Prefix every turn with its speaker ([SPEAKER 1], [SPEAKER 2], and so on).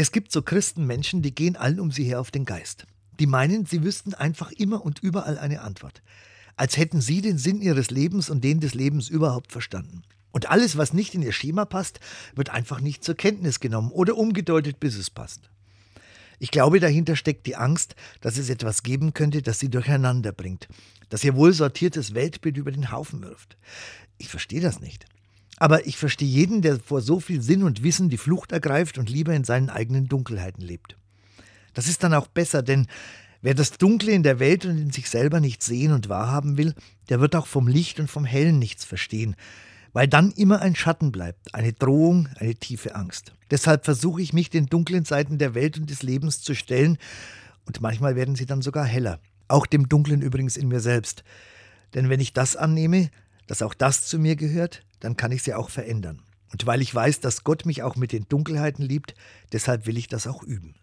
[SPEAKER 1] Es gibt so Christenmenschen, die gehen allen um sie her auf den Geist. Die meinen, sie wüssten einfach immer und überall eine Antwort. Als hätten sie den Sinn ihres Lebens und den des Lebens überhaupt verstanden. Und alles, was nicht in ihr Schema passt, wird einfach nicht zur Kenntnis genommen oder umgedeutet, bis es passt. Ich glaube, dahinter steckt die Angst, dass es etwas geben könnte, das sie durcheinander bringt, das ihr wohl sortiertes Weltbild über den Haufen wirft. Ich verstehe das nicht. Aber ich verstehe jeden, der vor so viel Sinn und Wissen die Flucht ergreift und lieber in seinen eigenen Dunkelheiten lebt. Das ist dann auch besser, denn wer das Dunkle in der Welt und in sich selber nicht sehen und wahrhaben will, der wird auch vom Licht und vom Hellen nichts verstehen, weil dann immer ein Schatten bleibt, eine Drohung, eine tiefe Angst. Deshalb versuche ich mich den dunklen Seiten der Welt und des Lebens zu stellen, und manchmal werden sie dann sogar heller. Auch dem Dunklen übrigens in mir selbst. Denn wenn ich das annehme, dass auch das zu mir gehört, dann kann ich sie auch verändern. Und weil ich weiß, dass Gott mich auch mit den Dunkelheiten liebt, deshalb will ich das auch üben.